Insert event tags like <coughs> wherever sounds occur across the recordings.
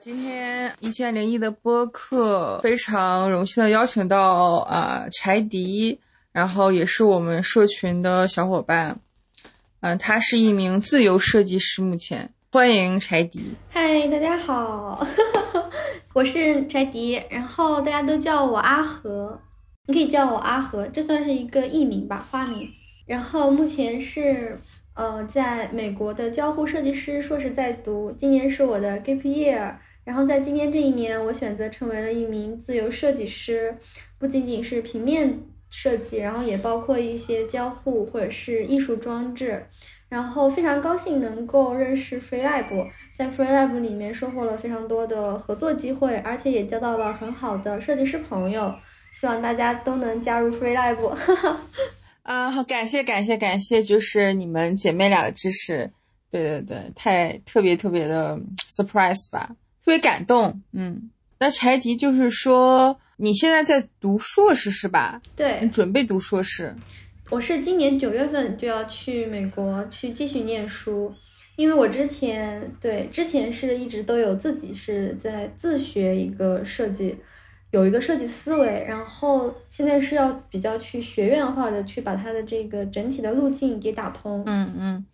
今天一千零一的播客非常荣幸的邀请到啊柴迪，然后也是我们社群的小伙伴，嗯，他是一名自由设计师，目前欢迎柴迪。嗨，大家好，<laughs> 我是柴迪，然后大家都叫我阿和，你可以叫我阿和，这算是一个艺名吧，花名。然后目前是呃在美国的交互设计师硕士在读，今年是我的 gap year。然后在今年这一年，我选择成为了一名自由设计师，不仅仅是平面设计，然后也包括一些交互或者是艺术装置。然后非常高兴能够认识 FreeLab，在 FreeLab 里面收获了非常多的合作机会，而且也交到了很好的设计师朋友。希望大家都能加入 FreeLab。<laughs> 啊，好，感谢感谢感谢，就是你们姐妹俩的支持。对对对，太特别特别的 surprise 吧。特别感动，嗯，那柴迪就是说，你现在在读硕士是吧？对，你准备读硕士。我是今年九月份就要去美国去继续念书，因为我之前对之前是一直都有自己是在自学一个设计，有一个设计思维，然后现在是要比较去学院化的去把它的这个整体的路径给打通。嗯嗯。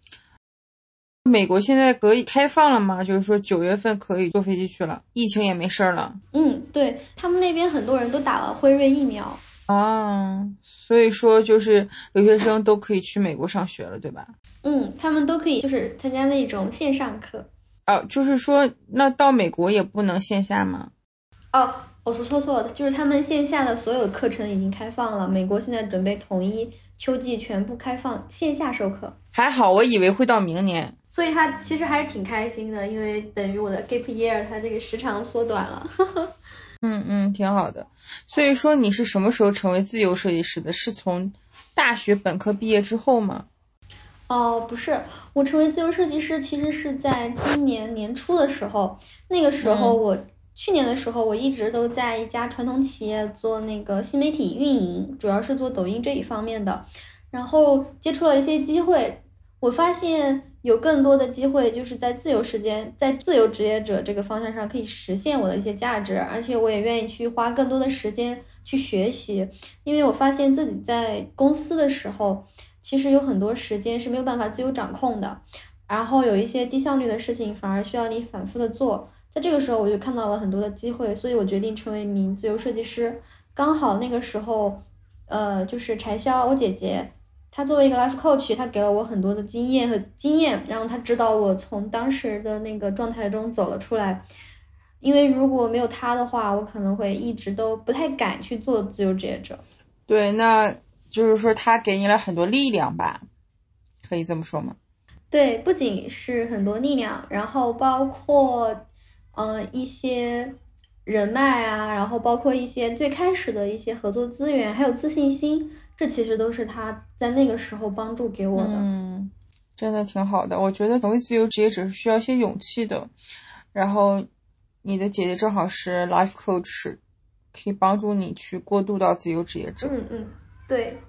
美国现在可以开放了吗？就是说九月份可以坐飞机去了，疫情也没事儿了。嗯，对他们那边很多人都打了辉瑞疫苗啊，所以说就是留学生都可以去美国上学了，对吧？嗯，他们都可以就是参加那种线上课。哦，就是说那到美国也不能线下吗？哦，我说错错了，就是他们线下的所有课程已经开放了，美国现在准备统一。秋季全部开放线下授课，还好，我以为会到明年，所以他其实还是挺开心的，因为等于我的 gap year 它这个时长缩短了。<laughs> 嗯嗯，挺好的。所以说你是什么时候成为自由设计师的？是从大学本科毕业之后吗？哦，不是，我成为自由设计师其实是在今年年初的时候，那个时候我。去年的时候，我一直都在一家传统企业做那个新媒体运营，主要是做抖音这一方面的。然后接触了一些机会，我发现有更多的机会就是在自由时间，在自由职业者这个方向上可以实现我的一些价值，而且我也愿意去花更多的时间去学习，因为我发现自己在公司的时候，其实有很多时间是没有办法自由掌控的，然后有一些低效率的事情反而需要你反复的做。在这个时候，我就看到了很多的机会，所以我决定成为一名自由设计师。刚好那个时候，呃，就是柴潇，我姐姐，她作为一个 life coach，她给了我很多的经验和经验，然后她指导我从当时的那个状态中走了出来。因为如果没有她的话，我可能会一直都不太敢去做自由职业者。对，那就是说她给你了很多力量吧，可以这么说吗？对，不仅是很多力量，然后包括。嗯，一些人脉啊，然后包括一些最开始的一些合作资源，还有自信心，这其实都是他在那个时候帮助给我的。嗯，真的挺好的。我觉得成为自由职业者是需要一些勇气的。然后你的姐姐正好是 life coach，可以帮助你去过渡到自由职业者。嗯嗯，对，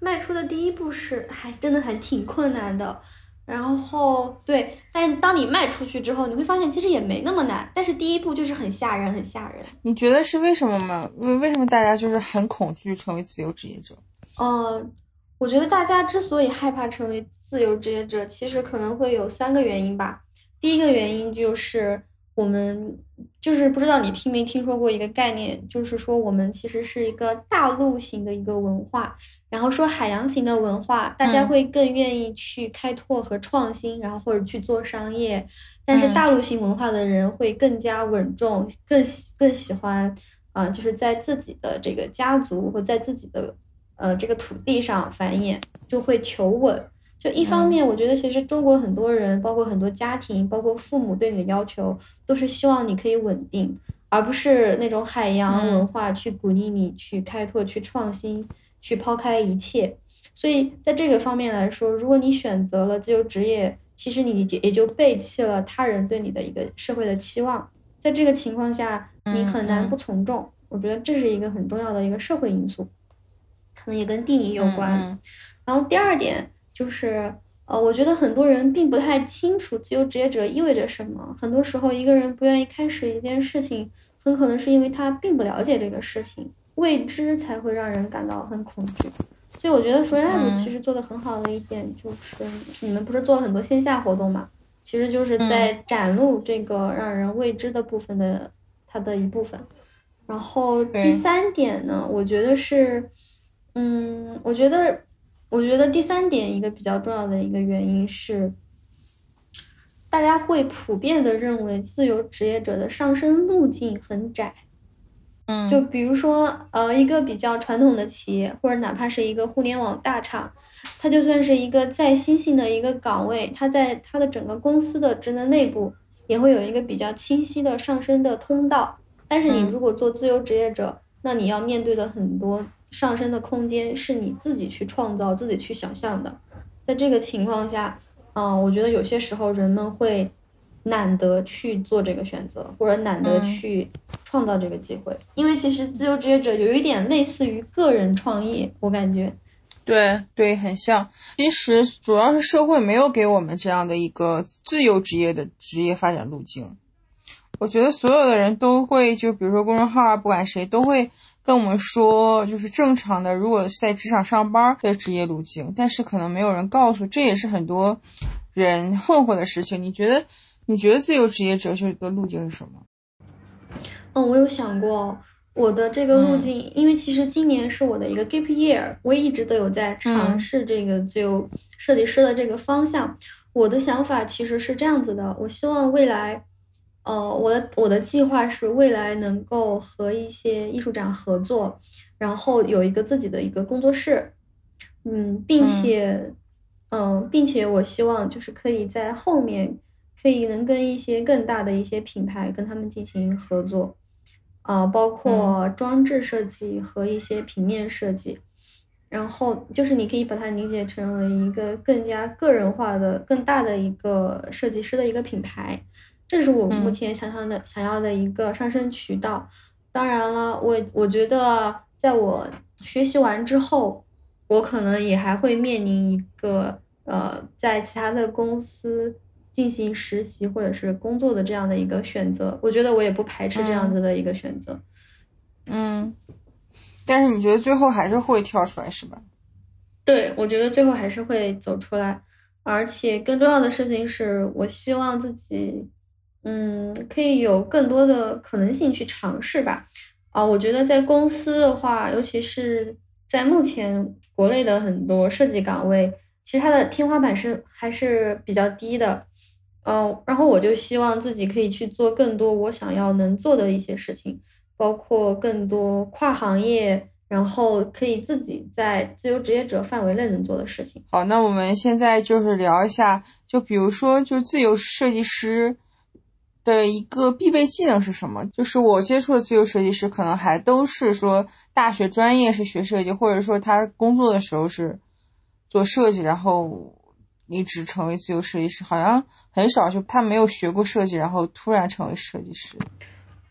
迈出的第一步是还真的还挺困难的。然后对，但当你迈出去之后，你会发现其实也没那么难。但是第一步就是很吓人，很吓人。你觉得是为什么吗？为为什么大家就是很恐惧成为自由职业者？嗯，我觉得大家之所以害怕成为自由职业者，其实可能会有三个原因吧。第一个原因就是。我们就是不知道你听没听说过一个概念，就是说我们其实是一个大陆型的一个文化，然后说海洋型的文化，大家会更愿意去开拓和创新，然后或者去做商业，但是大陆型文化的人会更加稳重，更喜更喜欢啊，就是在自己的这个家族或在自己的呃这个土地上繁衍，就会求稳。就一方面，我觉得其实中国很多人，包括很多家庭，包括父母对你的要求，都是希望你可以稳定，而不是那种海洋文化去鼓励你去开拓、去创新、去抛开一切。所以在这个方面来说，如果你选择了自由职业，其实你也就背弃了他人对你的一个社会的期望。在这个情况下，你很难不从众。我觉得这是一个很重要的一个社会因素，可能也跟地理有关。然后第二点。就是呃，我觉得很多人并不太清楚自由职业者意味着什么。很多时候，一个人不愿意开始一件事情，很可能是因为他并不了解这个事情，未知才会让人感到很恐惧。所以，我觉得 FreeLab 其实做的很好的一点就是，你们不是做了很多线下活动嘛？其实就是在展露这个让人未知的部分的它的一部分。然后第三点呢，我觉得是，嗯，我觉得，我觉得第三点一个比较重要的一个原因是，大家会普遍的认为自由职业者的上升路径很窄。嗯，就比如说，呃，一个比较传统的企业，或者哪怕是一个互联网大厂，它就算是一个再新兴的一个岗位，它在它的整个公司的职能内部也会有一个比较清晰的上升的通道。但是你如果做自由职业者，那你要面对的很多上升的空间是你自己去创造、自己去想象的。在这个情况下，嗯，我觉得有些时候人们会。懒得去做这个选择，或者懒得去创造这个机会，因为其实自由职业者有一点类似于个人创业，我感觉，对对，很像。其实主要是社会没有给我们这样的一个自由职业的职业发展路径。我觉得所有的人都会，就比如说公众号啊，不管谁都会跟我们说，就是正常的，如果在职场上班的职业路径，但是可能没有人告诉，这也是很多人困惑的事情。你觉得？你觉得自由职业哲学的路径是什么？嗯，我有想过我的这个路径，因为其实今年是我的一个 gap year，我一直都有在尝试这个自由设计师的这个方向。我的想法其实是这样子的，我希望未来，呃，我的我的计划是未来能够和一些艺术展合作，然后有一个自己的一个工作室，嗯，并且，嗯，并且我希望就是可以在后面。可以能跟一些更大的一些品牌跟他们进行合作，啊，包括装置设计和一些平面设计，然后就是你可以把它理解成为一个更加个人化的、更大的一个设计师的一个品牌，这是我目前想象的、想要的一个上升渠道。当然了，我我觉得在我学习完之后，我可能也还会面临一个呃，在其他的公司。进行实习或者是工作的这样的一个选择，我觉得我也不排斥这样子的一个选择。嗯，但是你觉得最后还是会跳出来是吧？对，我觉得最后还是会走出来，而且更重要的事情是我希望自己，嗯，可以有更多的可能性去尝试吧。啊，我觉得在公司的话，尤其是在目前国内的很多设计岗位，其实它的天花板是还是比较低的。嗯，然后我就希望自己可以去做更多我想要能做的一些事情，包括更多跨行业，然后可以自己在自由职业者范围内能做的事情。好，那我们现在就是聊一下，就比如说，就自由设计师的一个必备技能是什么？就是我接触的自由设计师，可能还都是说大学专业是学设计，或者说他工作的时候是做设计，然后。离职成为自由设计师，好像很少，就他没有学过设计，然后突然成为设计师。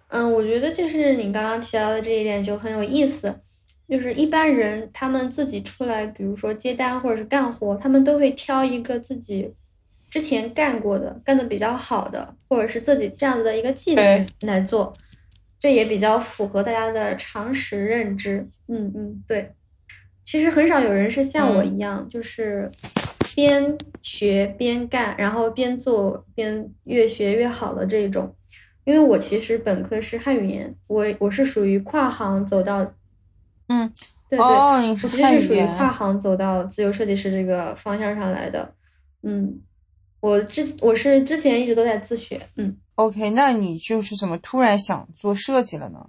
嗯，我觉得就是你刚刚提到的这一点就很有意思，就是一般人他们自己出来，比如说接单或者是干活，他们都会挑一个自己之前干过的、干的比较好的，或者是自己这样子的一个技能来做，这也比较符合大家的常识认知。嗯嗯，对，其实很少有人是像我一样，就是。边学边干，然后边做边越学越好的这种。因为我其实本科是汉语言，我我是属于跨行走到，嗯，对对，我其实是属于跨行走到自由设计师这个方向上来的。嗯，我之我是之前一直都在自学。嗯，OK，那你就是怎么突然想做设计了呢？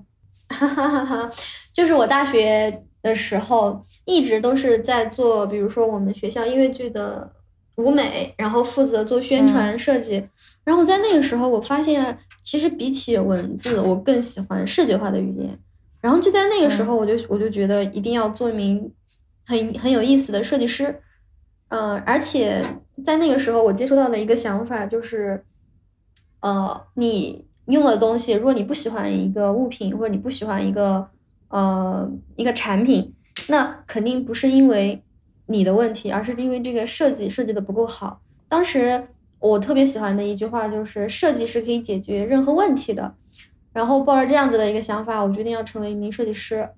哈哈哈哈，就是我大学。的时候一直都是在做，比如说我们学校音乐剧的舞美，然后负责做宣传设计。然后在那个时候，我发现其实比起文字，我更喜欢视觉化的语言。然后就在那个时候，我就我就觉得一定要做一名很很有意思的设计师。嗯，而且在那个时候，我接触到的一个想法就是，呃，你用的东西，如果你不喜欢一个物品，或者你不喜欢一个。呃，一个产品，那肯定不是因为你的问题，而是因为这个设计设计的不够好。当时我特别喜欢的一句话就是：“设计是可以解决任何问题的。”然后抱着这样子的一个想法，我决定要成为一名设计师。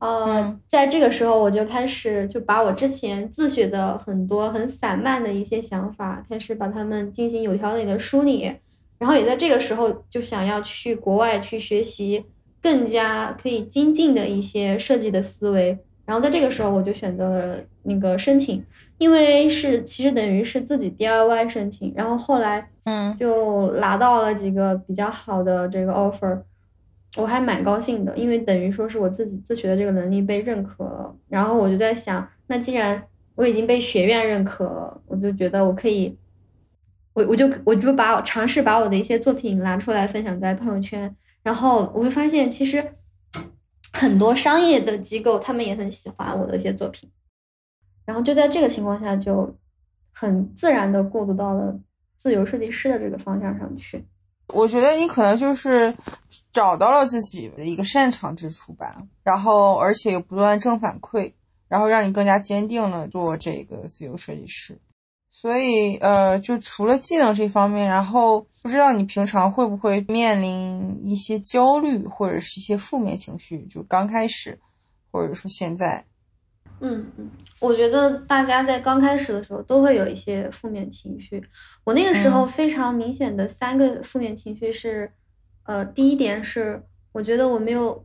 呃，在这个时候，我就开始就把我之前自学的很多很散漫的一些想法，开始把它们进行有条理的梳理。然后也在这个时候，就想要去国外去学习更加可以精进的一些设计的思维。然后在这个时候，我就选择了那个申请，因为是其实等于是自己 DIY 申请。然后后来，嗯，就拿到了几个比较好的这个 offer。我还蛮高兴的，因为等于说是我自己自学的这个能力被认可了。然后我就在想，那既然我已经被学院认可了，我就觉得我可以，我我就我就把尝试把我的一些作品拿出来分享在朋友圈。然后我会发现，其实很多商业的机构他们也很喜欢我的一些作品。然后就在这个情况下，就很自然的过渡到了自由设计师的这个方向上去。我觉得你可能就是找到了自己的一个擅长之处吧，然后而且有不断正反馈，然后让你更加坚定了做这个自由设计师。所以呃，就除了技能这方面，然后不知道你平常会不会面临一些焦虑或者是一些负面情绪，就刚开始或者说现在。嗯嗯，我觉得大家在刚开始的时候都会有一些负面情绪。我那个时候非常明显的三个负面情绪是，呃，第一点是我觉得我没有，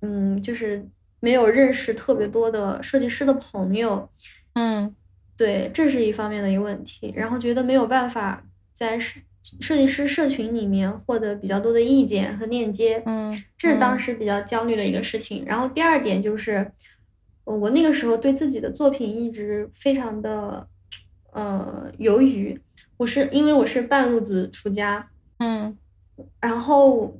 嗯，就是没有认识特别多的设计师的朋友。嗯，对，这是一方面的一个问题。然后觉得没有办法在设设计师社群里面获得比较多的意见和链接。嗯，这是当时比较焦虑的一个事情。然后第二点就是。我那个时候对自己的作品一直非常的，呃，犹豫。我是因为我是半路子出家，嗯，然后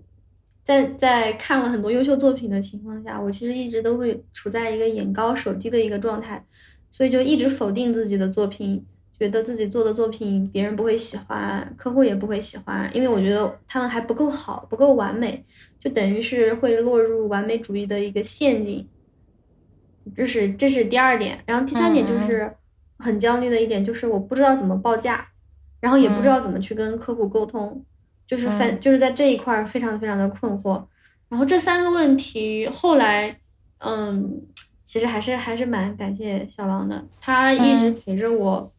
在在看了很多优秀作品的情况下，我其实一直都会处在一个眼高手低的一个状态，所以就一直否定自己的作品，觉得自己做的作品别人不会喜欢，客户也不会喜欢，因为我觉得他们还不够好，不够完美，就等于是会落入完美主义的一个陷阱。这是这是第二点，然后第三点就是很焦虑的一点，就是我不知道怎么报价，然后也不知道怎么去跟客户沟通，就是反就是在这一块非常非常的困惑。然后这三个问题后来，嗯，其实还是还是蛮感谢小狼的，他一直陪着我，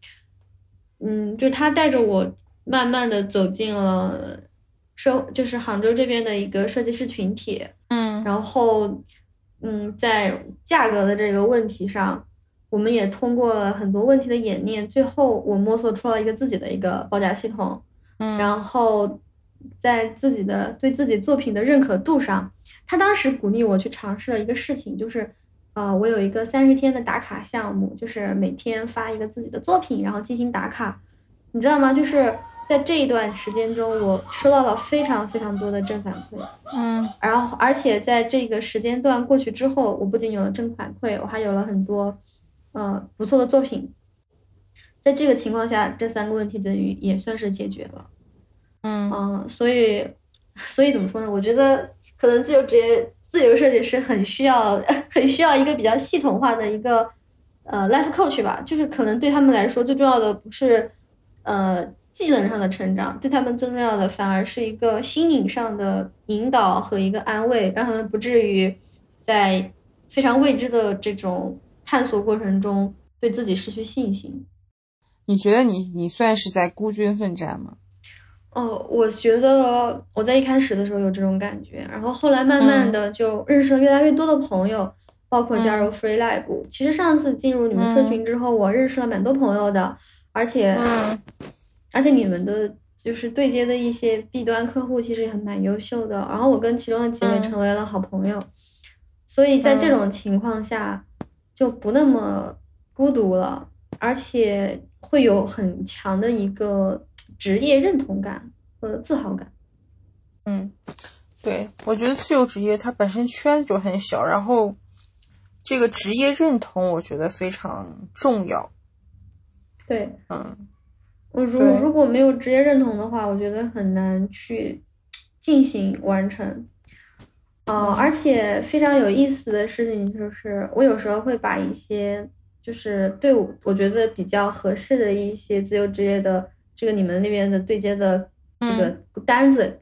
嗯，就他带着我慢慢的走进了设，就是杭州这边的一个设计师群体，嗯，然后。嗯，在价格的这个问题上，我们也通过了很多问题的演练，最后我摸索出了一个自己的一个报价系统。嗯，然后在自己的对自己作品的认可度上，他当时鼓励我去尝试了一个事情，就是呃，我有一个三十天的打卡项目，就是每天发一个自己的作品，然后进行打卡，你知道吗？就是。在这一段时间中，我收到了非常非常多的正反馈，嗯，然后而且在这个时间段过去之后，我不仅有了正反馈，我还有了很多，呃，不错的作品。在这个情况下，这三个问题等于也算是解决了，嗯嗯，所以，所以怎么说呢？我觉得可能自由职业、自由设计师很需要、<laughs> 很需要一个比较系统化的一个呃 life coach 吧，就是可能对他们来说最重要的不是，呃。技能上的成长对他们最重要的，反而是一个心灵上的引导和一个安慰，让他们不至于在非常未知的这种探索过程中对自己失去信心。你觉得你你算是在孤军奋战吗？哦，我觉得我在一开始的时候有这种感觉，然后后来慢慢的就认识了越来越多的朋友，包括加入 Free Lab。其实上次进入你们社群之后，我认识了蛮多朋友的，而且。而且你们的就是对接的一些 B 端客户其实也很蛮优秀的，然后我跟其中的几位成为了好朋友，所以在这种情况下就不那么孤独了，而且会有很强的一个职业认同感和自豪感。嗯，对，我觉得自由职业它本身圈子就很小，然后这个职业认同我觉得非常重要。对，嗯。我如如果没有职业认同的话，我觉得很难去进行完成。哦，而且非常有意思的事情就是，我有时候会把一些就是对我我觉得比较合适的一些自由职业的这个你们那边的对接的这个单子，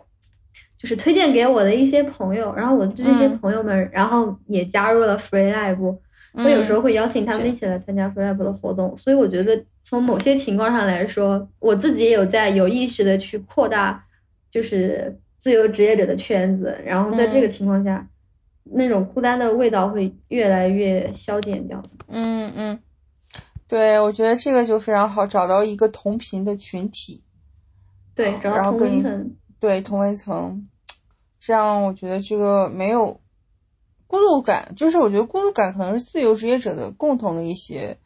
就是推荐给我的一些朋友，然后我的这些朋友们，然后也加入了 Free Lab。我有时候会邀请他们一起来参加 Lab 的活动，所以我觉得从某些情况上来说，我自己也有在有意识的去扩大，就是自由职业者的圈子，然后在这个情况下。那种孤单的味道会越来越消减掉。嗯嗯，对，我觉得这个就非常好，找到一个同频的群体。对，找到同温层。对，同温层，这样我觉得这个没有孤独感，就是我觉得孤独感可能是自由职业者的共同的一些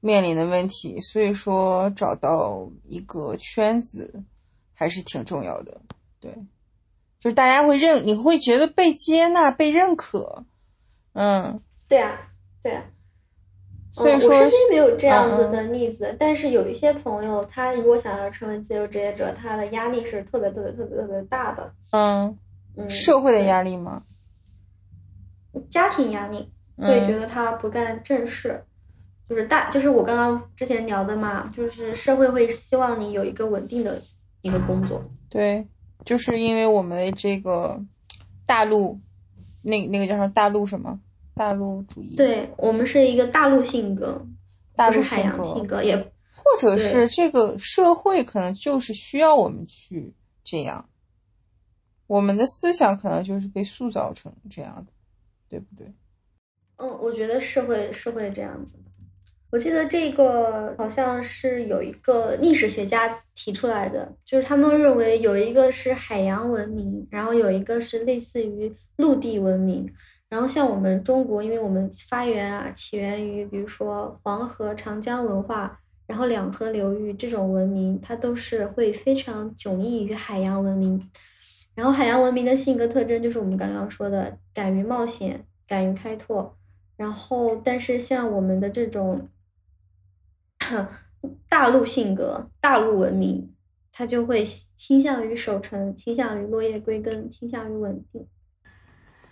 面临的问题，所以说找到一个圈子还是挺重要的。对。就是大家会认，你会觉得被接纳、被认可，嗯，对啊，对啊。所以说，我身边没有这样子的例子，但是有一些朋友，他如果想要成为自由职业者，他的压力是特别特别特别特别大的。嗯嗯，社会的压力吗？家庭压力，会觉得他不干正事，就是大，就是我刚刚之前聊的嘛，就是社会会希望你有一个稳定的一个工作。对。就是因为我们的这个大陆，那那个叫什么大陆什么大陆主义？对我们是一个大陆性格，大陆性格，性格也或者是这个社会可能就是需要我们去这样，我们的思想可能就是被塑造成这样的，对不对？嗯，我觉得是会是会这样子。我记得这个好像是有一个历史学家提出来的，就是他们认为有一个是海洋文明，然后有一个是类似于陆地文明。然后像我们中国，因为我们发源啊起源于比如说黄河、长江文化，然后两河流域这种文明，它都是会非常迥异于海洋文明。然后海洋文明的性格特征就是我们刚刚说的，敢于冒险，敢于开拓。然后但是像我们的这种。大陆性格，大陆文明，他就会倾向于守城，倾向于落叶归根，倾向于稳定。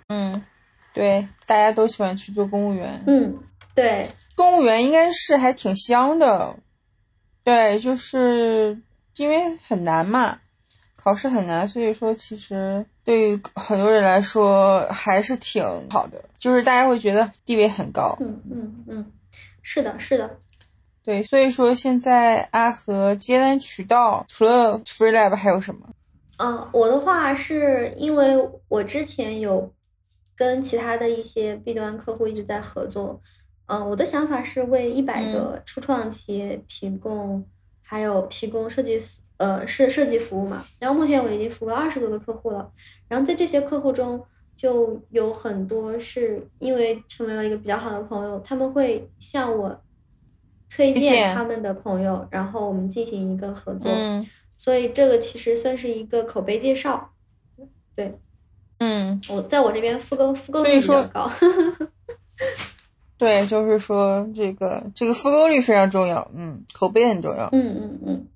嗯，对，大家都喜欢去做公务员。嗯，对，公务员应该是还挺香的。对，就是因为很难嘛，考试很难，所以说其实对于很多人来说还是挺好的，就是大家会觉得地位很高。嗯嗯嗯，是的，是的。对，所以说现在阿和接单渠道除了 Free Lab 还有什么？嗯，我的话是因为我之前有跟其他的一些 B 端客户一直在合作，嗯，我的想法是为一百个初创企业提供，还有提供设计呃设设计服务嘛。然后目前我已经服务了二十多个客户了，然后在这些客户中就有很多是因为成为了一个比较好的朋友，他们会向我。推荐他们的朋友，然后我们进行一个合作，所以这个其实算是一个口碑介绍。对，嗯，我在我这边复购复购率比较高。对，就是说这个这个复购率非常重要，嗯，口碑很重要。嗯嗯嗯。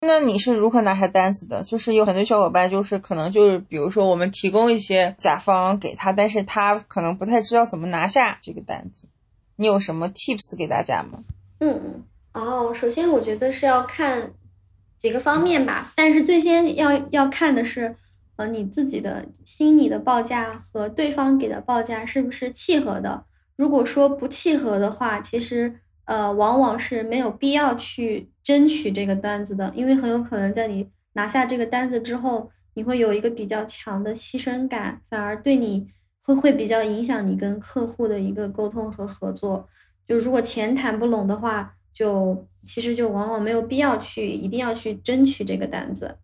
那你是如何拿下单子的？就是有很多小伙伴，就是可能就是比如说我们提供一些甲方给他，但是他可能不太知道怎么拿下这个单子。你有什么 tips 给大家吗？嗯嗯哦，首先我觉得是要看几个方面吧，但是最先要要看的是，呃，你自己的心里的报价和对方给的报价是不是契合的。如果说不契合的话，其实呃，往往是没有必要去争取这个单子的，因为很有可能在你拿下这个单子之后，你会有一个比较强的牺牲感，反而对你会会比较影响你跟客户的一个沟通和合作。就如果钱谈不拢的话，就其实就往往没有必要去一定要去争取这个单子，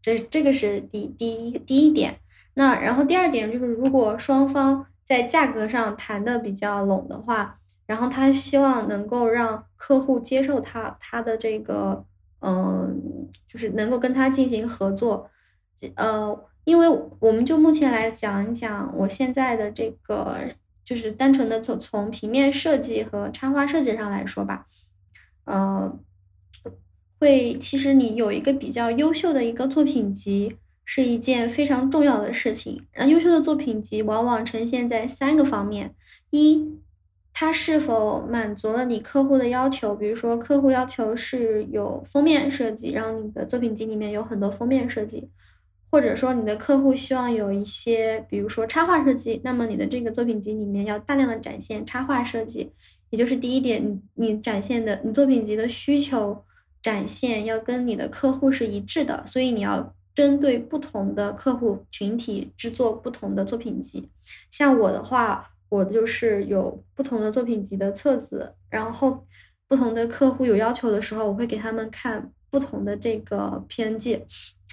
这这个是第第一第一点。那然后第二点就是，如果双方在价格上谈的比较拢的话，然后他希望能够让客户接受他他的这个嗯，就是能够跟他进行合作，呃，因为我们就目前来讲一讲我现在的这个。就是单纯的从从平面设计和插画设计上来说吧，呃，会其实你有一个比较优秀的一个作品集是一件非常重要的事情。那优秀的作品集往往呈现在三个方面：一，它是否满足了你客户的要求？比如说，客户要求是有封面设计，然后你的作品集里面有很多封面设计，或者说你的客户希望有一些，比如说插画设计，那么你的这个作品集里面要大量的展现插画设计，也就是第一点，你你展现的你作品集的需求展现要跟你的客户是一致的，所以你要针对不同的客户群体制作不同的作品集。像我的话。我就是有不同的作品集的册子，然后不同的客户有要求的时候，我会给他们看不同的这个篇记，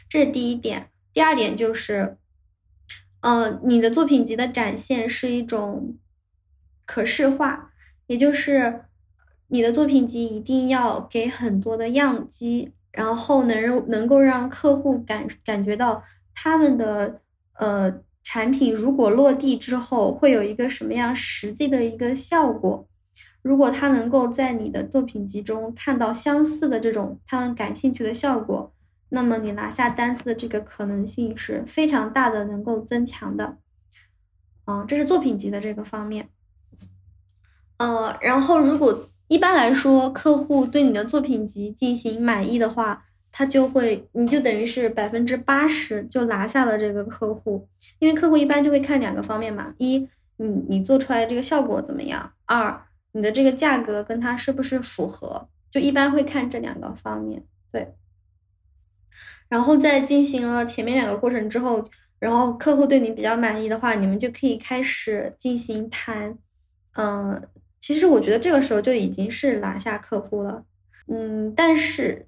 这是第一点。第二点就是，呃，你的作品集的展现是一种可视化，也就是你的作品集一定要给很多的样机，然后能能够让客户感感觉到他们的呃。产品如果落地之后会有一个什么样实际的一个效果？如果他能够在你的作品集中看到相似的这种他们感兴趣的效果，那么你拿下单子的这个可能性是非常大的，能够增强的。啊，这是作品集的这个方面。呃，然后如果一般来说客户对你的作品集进行满意的话。他就会，你就等于是百分之八十就拿下了这个客户，因为客户一般就会看两个方面嘛，一，你你做出来这个效果怎么样？二，你的这个价格跟他是不是符合？就一般会看这两个方面，对。然后在进行了前面两个过程之后，然后客户对你比较满意的话，你们就可以开始进行谈。嗯，其实我觉得这个时候就已经是拿下客户了，嗯，但是。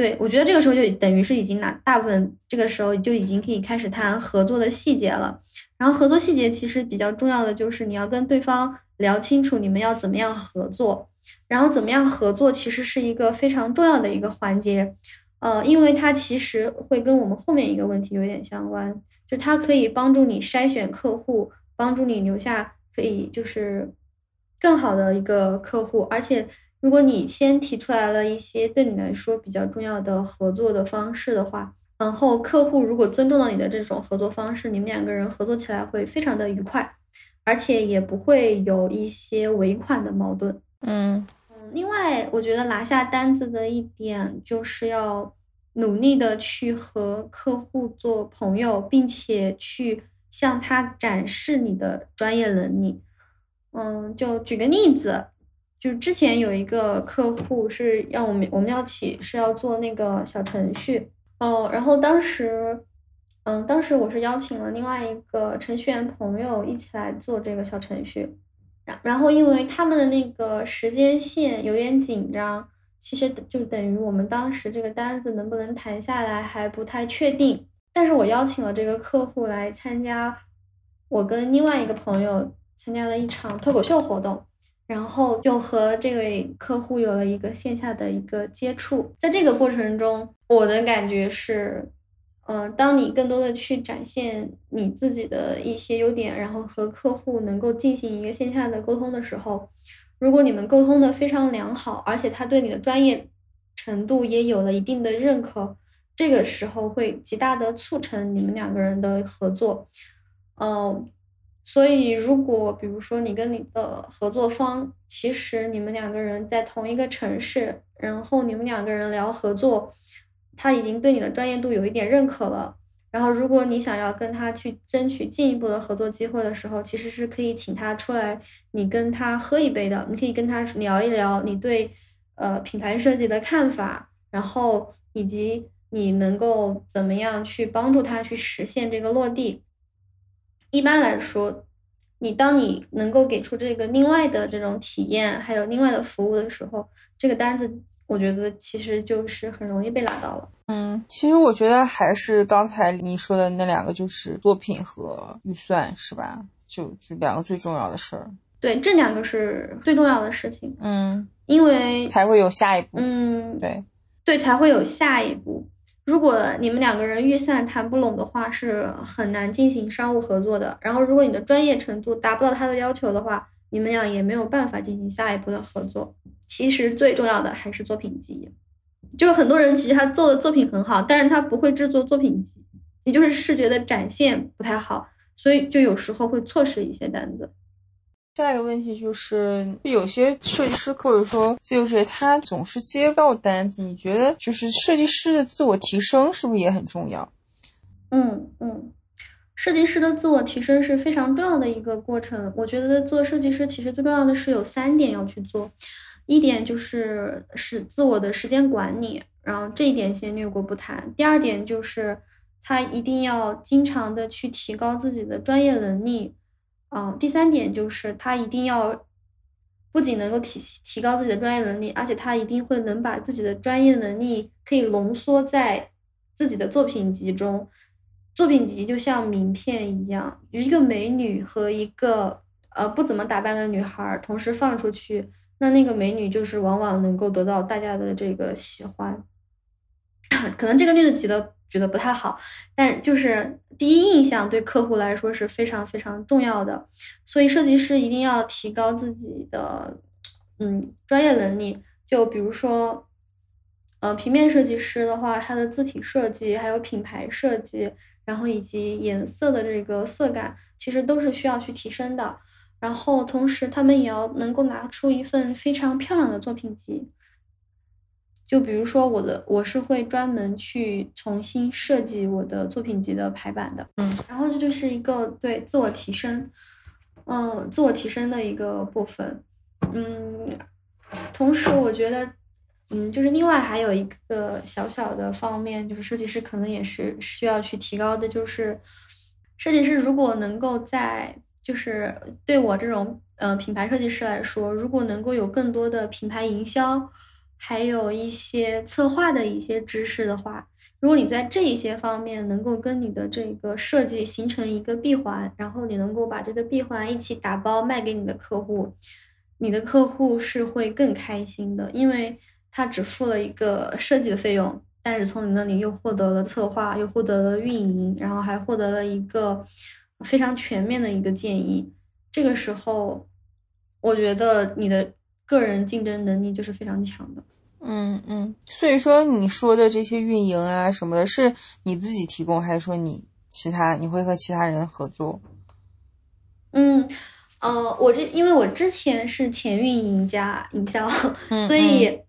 对，我觉得这个时候就等于是已经拿大部分，这个时候就已经可以开始谈合作的细节了。然后合作细节其实比较重要的就是你要跟对方聊清楚你们要怎么样合作，然后怎么样合作其实是一个非常重要的一个环节，呃，因为它其实会跟我们后面一个问题有点相关，就它可以帮助你筛选客户，帮助你留下可以就是更好的一个客户，而且。如果你先提出来了一些对你来说比较重要的合作的方式的话，然后客户如果尊重了你的这种合作方式，你们两个人合作起来会非常的愉快，而且也不会有一些尾款的矛盾。嗯嗯，另外我觉得拿下单子的一点就是要努力的去和客户做朋友，并且去向他展示你的专业能力。嗯，就举个例子。就之前有一个客户是要我们我们要起是要做那个小程序哦，然后当时，嗯，当时我是邀请了另外一个程序员朋友一起来做这个小程序，然然后因为他们的那个时间线有点紧张，其实就等于我们当时这个单子能不能谈下来还不太确定，但是我邀请了这个客户来参加，我跟另外一个朋友参加了一场脱口秀活动。然后就和这位客户有了一个线下的一个接触，在这个过程中，我的感觉是，嗯，当你更多的去展现你自己的一些优点，然后和客户能够进行一个线下的沟通的时候，如果你们沟通的非常良好，而且他对你的专业程度也有了一定的认可，这个时候会极大的促成你们两个人的合作，嗯。所以，如果比如说你跟你的合作方，其实你们两个人在同一个城市，然后你们两个人聊合作，他已经对你的专业度有一点认可了。然后，如果你想要跟他去争取进一步的合作机会的时候，其实是可以请他出来，你跟他喝一杯的。你可以跟他聊一聊你对呃品牌设计的看法，然后以及你能够怎么样去帮助他去实现这个落地。一般来说，你当你能够给出这个另外的这种体验，还有另外的服务的时候，这个单子我觉得其实就是很容易被拿到了。嗯，其实我觉得还是刚才你说的那两个，就是作品和预算，是吧？就就两个最重要的事儿。对，这两个是最重要的事情。嗯，因为才会有下一步。嗯，对，对，才会有下一步。如果你们两个人预算谈不拢的话，是很难进行商务合作的。然后，如果你的专业程度达不到他的要求的话，你们俩也没有办法进行下一步的合作。其实最重要的还是作品集，就是很多人其实他做的作品很好，但是他不会制作作品集，也就是视觉的展现不太好，所以就有时候会错失一些单子。下一个问题就是，有些设计师或者说自由职业，他总是接到单子。你觉得，就是设计师的自我提升是不是也很重要？嗯嗯，设计师的自我提升是非常重要的一个过程。我觉得做设计师其实最重要的是有三点要去做，一点就是是自我的时间管理，然后这一点先略过不谈。第二点就是他一定要经常的去提高自己的专业能力。嗯，第三点就是他一定要不仅能够提提高自己的专业能力，而且他一定会能把自己的专业能力可以浓缩在自己的作品集中。作品集就像名片一样，一个美女和一个呃不怎么打扮的女孩同时放出去，那那个美女就是往往能够得到大家的这个喜欢。<clears throat> 可能这个例子举的举的不太好，但就是第一印象对客户来说是非常非常重要的，所以设计师一定要提高自己的嗯专业能力。就比如说，呃，平面设计师的话，他的字体设计、还有品牌设计，然后以及颜色的这个色感，其实都是需要去提升的。然后同时，他们也要能够拿出一份非常漂亮的作品集。就比如说我的，我是会专门去重新设计我的作品集的排版的，嗯，然后这就是一个对自我提升，嗯，自我提升的一个部分，嗯，同时我觉得，嗯，就是另外还有一个小小的方面，就是设计师可能也是需要去提高的，就是设计师如果能够在，就是对我这种呃品牌设计师来说，如果能够有更多的品牌营销。还有一些策划的一些知识的话，如果你在这一些方面能够跟你的这个设计形成一个闭环，然后你能够把这个闭环一起打包卖给你的客户，你的客户是会更开心的，因为他只付了一个设计的费用，但是从你那里又获得了策划，又获得了运营，然后还获得了一个非常全面的一个建议。这个时候，我觉得你的。个人竞争能力就是非常强的，嗯嗯，所以说你说的这些运营啊什么的，是你自己提供，还是说你其他你会和其他人合作？嗯呃，我这因为我之前是前运营加营销，<laughs> 所以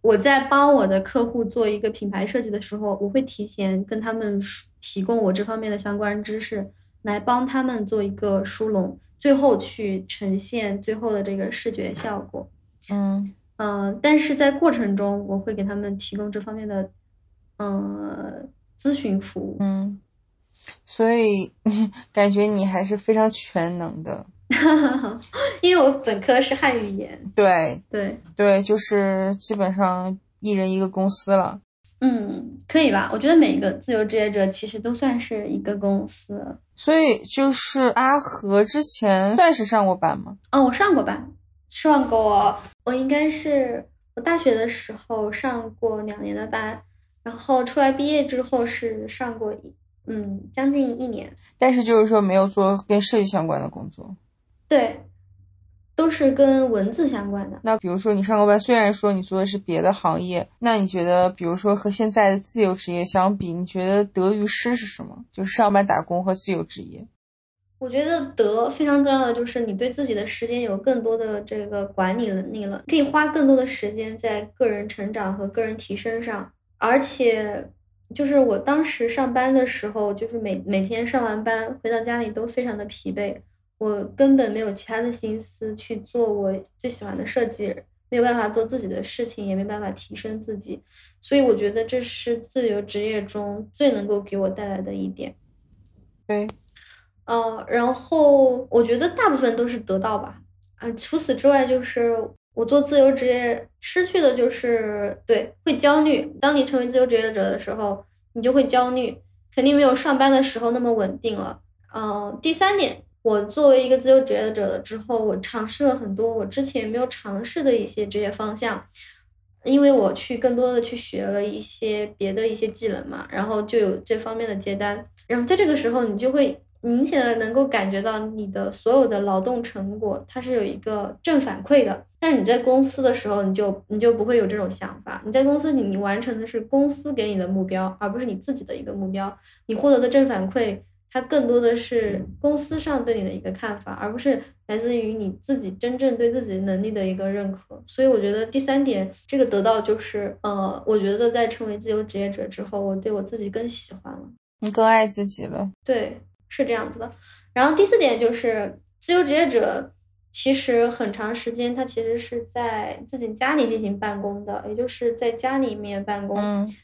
我在帮我的客户做一个品牌设计的时候，我会提前跟他们提供我这方面的相关知识，来帮他们做一个梳拢，最后去呈现最后的这个视觉效果。嗯嗯，但是在过程中，我会给他们提供这方面的嗯咨询服务。嗯，所以感觉你还是非常全能的。<laughs> 因为我本科是汉语言。对对对，就是基本上一人一个公司了。嗯，可以吧？我觉得每一个自由职业者其实都算是一个公司。所以就是阿和之前算是上过班吗？哦，我上过班。上过，我应该是我大学的时候上过两年的班，然后出来毕业之后是上过一嗯将近一年，但是就是说没有做跟设计相关的工作，对，都是跟文字相关的。那比如说你上过班，虽然说你做的是别的行业，那你觉得比如说和现在的自由职业相比，你觉得得与失是什么？就是上班打工和自由职业。我觉得德非常重要的就是你对自己的时间有更多的这个管理能力了，可以花更多的时间在个人成长和个人提升上。而且，就是我当时上班的时候，就是每每天上完班回到家里都非常的疲惫，我根本没有其他的心思去做我最喜欢的设计，没有办法做自己的事情，也没办法提升自己。所以我觉得这是自由职业中最能够给我带来的一点。对。呃，然后我觉得大部分都是得到吧，啊，除此之外，就是我做自由职业失去的就是对会焦虑。当你成为自由职业者的时候，你就会焦虑，肯定没有上班的时候那么稳定了。嗯，第三点，我作为一个自由职业者了之后，我尝试了很多我之前没有尝试的一些职业方向，因为我去更多的去学了一些别的一些技能嘛，然后就有这方面的接单，然后在这个时候你就会。明显的能够感觉到你的所有的劳动成果，它是有一个正反馈的。但是你在公司的时候，你就你就不会有这种想法。你在公司，你你完成的是公司给你的目标，而不是你自己的一个目标。你获得的正反馈它更多的是公司上对你的一个看法，而不是来自于你自己真正对自己能力的一个认可。所以我觉得第三点，这个得到就是，呃，我觉得在成为自由职业者之后，我对我自己更喜欢了，你更爱自己了。对，是这样子的。然后第四点就是自由职业者。其实很长时间，他其实是在自己家里进行办公的，也就是在家里面办公。嗯，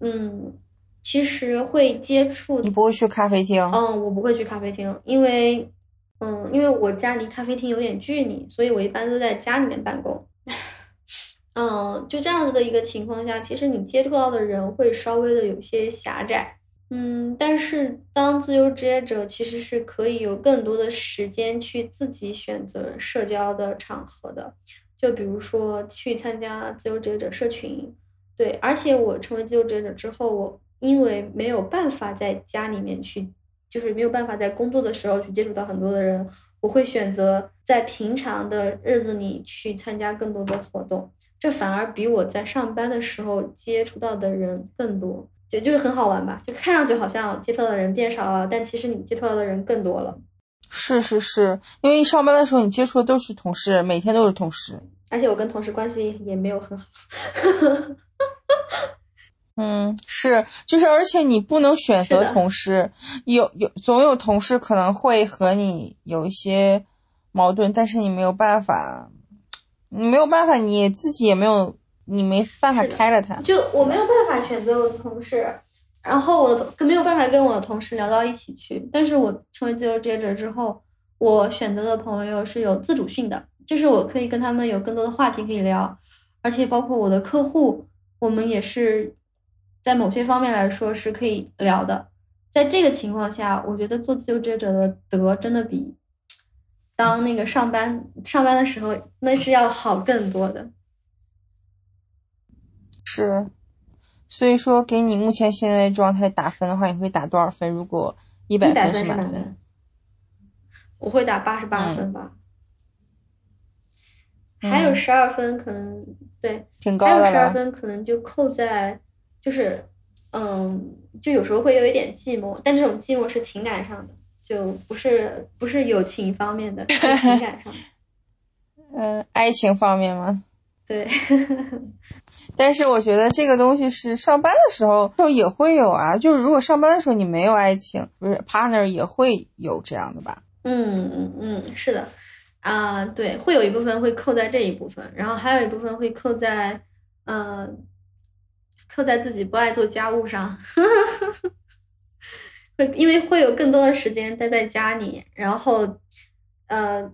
嗯，其实会接触。你不会去咖啡厅？嗯，我不会去咖啡厅，因为，嗯，因为我家离咖啡厅有点距离，所以我一般都在家里面办公。<laughs> 嗯，就这样子的一个情况下，其实你接触到的人会稍微的有些狭窄。嗯，但是当自由职业者，其实是可以有更多的时间去自己选择社交的场合的。就比如说去参加自由职业者社群，对。而且我成为自由职业者之后，我因为没有办法在家里面去，就是没有办法在工作的时候去接触到很多的人，我会选择在平常的日子里去参加更多的活动，这反而比我在上班的时候接触到的人更多。就就是很好玩吧，就看上去好像接触到的人变少了，但其实你接触到的人更多了。是是是，因为上班的时候你接触的都是同事，每天都是同事。而且我跟同事关系也没有很好。<laughs> 嗯，是，就是而且你不能选择同事，有有总有同事可能会和你有一些矛盾，但是你没有办法，你没有办法，你自己也没有。你没办法开了他，就我没有办法选择我的同事，然后我更没有办法跟我的同事聊到一起去。但是我成为自由职业者之后，我选择的朋友是有自主性的，就是我可以跟他们有更多的话题可以聊，而且包括我的客户，我们也是在某些方面来说是可以聊的。在这个情况下，我觉得做自由职业者的德真的比当那个上班上班的时候那是要好更多的。是，所以说给你目前现在状态打分的话，你会打多少分？如果一百分是满分，我会打八十八分吧。还有十二分可能对，挺高的还有十二分可能就扣在，就是嗯，就有时候会有一点寂寞，但这种寂寞是情感上的，就不是不是友情方面的，是情感上的。<laughs> 嗯，爱情方面吗？对。<laughs> 但是我觉得这个东西是上班的时候就也会有啊，就是如果上班的时候你没有爱情，不是 partner 也会有这样的吧？嗯嗯嗯，是的，啊对，会有一部分会扣在这一部分，然后还有一部分会扣在，呃，扣在自己不爱做家务上，<laughs> 会因为会有更多的时间待在家里，然后，呃，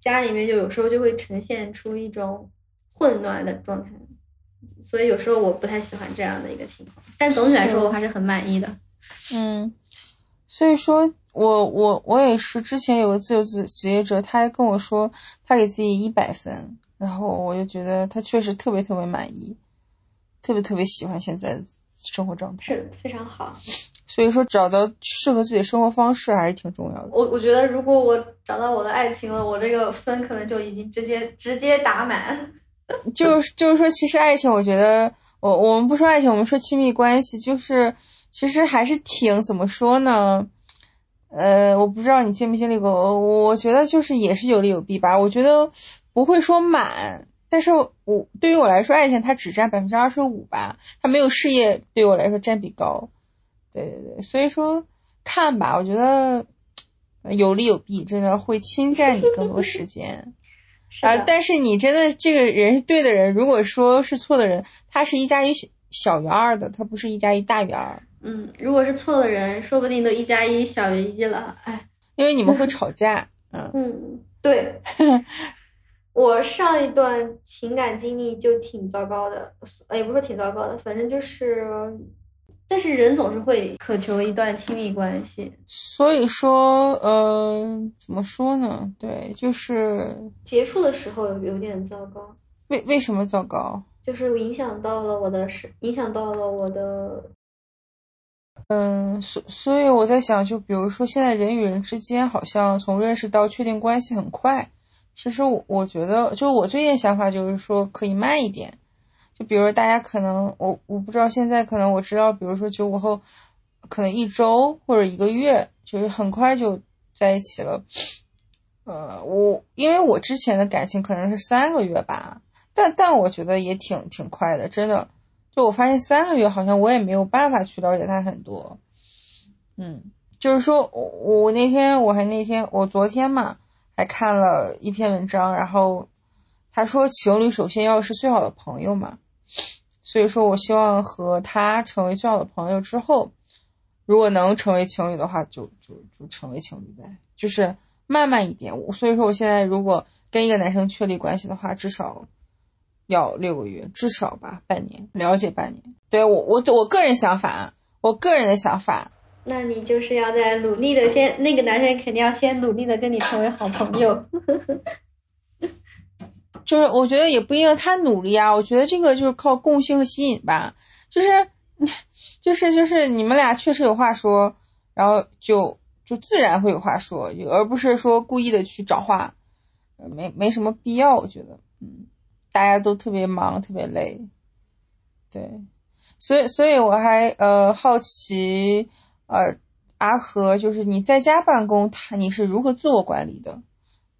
家里面就有时候就会呈现出一种混乱的状态。所以有时候我不太喜欢这样的一个情况，但总体来说我还是很满意的。嗯，所以说我我我也是之前有个自由职职业者，他还跟我说他给自己一百分，然后我就觉得他确实特别特别满意，特别特别喜欢现在的生活状态，是非常好。<laughs> 所以说找到适合自己的生活方式还是挺重要的。我我觉得如果我找到我的爱情了，我这个分可能就已经直接直接打满。就是就是说，其实爱情，我觉得我我们不说爱情，我们说亲密关系，就是其实还是挺怎么说呢？呃，我不知道你经没经历过，我我觉得就是也是有利有弊吧。我觉得不会说满，但是我对于我来说，爱情它只占百分之二十五吧，它没有事业对我来说占比高。对对对，所以说看吧，我觉得有利有弊，真的会侵占你更多时间。啊！但是你真的这个人是对的人，如果说是错的人，他是一加一小于二的，他不是一加一大于二。嗯，如果是错的人，说不定都一加一小于一了。哎，因为你们会吵架。嗯 <laughs> 嗯，对。<laughs> 我上一段情感经历就挺糟糕的，也不是挺糟糕的，反正就是。但是人总是会渴求一段亲密关系，所以说，呃，怎么说呢？对，就是结束的时候有点糟糕。为为什么糟糕？就是影响到了我的是，影响到了我的。嗯，所所以我在想，就比如说现在人与人之间好像从认识到确定关系很快，其实我我觉得，就我最近想法就是说可以慢一点。比如大家可能我我不知道现在可能我知道，比如说九五后，可能一周或者一个月，就是很快就在一起了。呃，我因为我之前的感情可能是三个月吧，但但我觉得也挺挺快的，真的。就我发现三个月好像我也没有办法去了解他很多。嗯，就是说我我那天我还那天我昨天嘛还看了一篇文章，然后他说情侣首先要是最好的朋友嘛，<sniffs> 所以说我希望和他成为最好的朋友之后，如果能成为情侣的话，就就就成为情侣呗，就是。慢慢一点，我所以说我现在如果跟一个男生确立关系的话，至少要六个月，至少吧，半年，了解半年。对我我我个人想法，我个人的想法。那你就是要在努力的先，那个男生肯定要先努力的跟你成为好朋友。<laughs> 就是我觉得也不一定他努力啊，我觉得这个就是靠共性和吸引吧，就是 <laughs> 就是就是你们俩确实有话说，然后就。就自然会有话说，而不是说故意的去找话，没没什么必要，我觉得，嗯，大家都特别忙，特别累，对，所以所以我还呃好奇，呃阿和就是你在家办公，他你是如何自我管理的？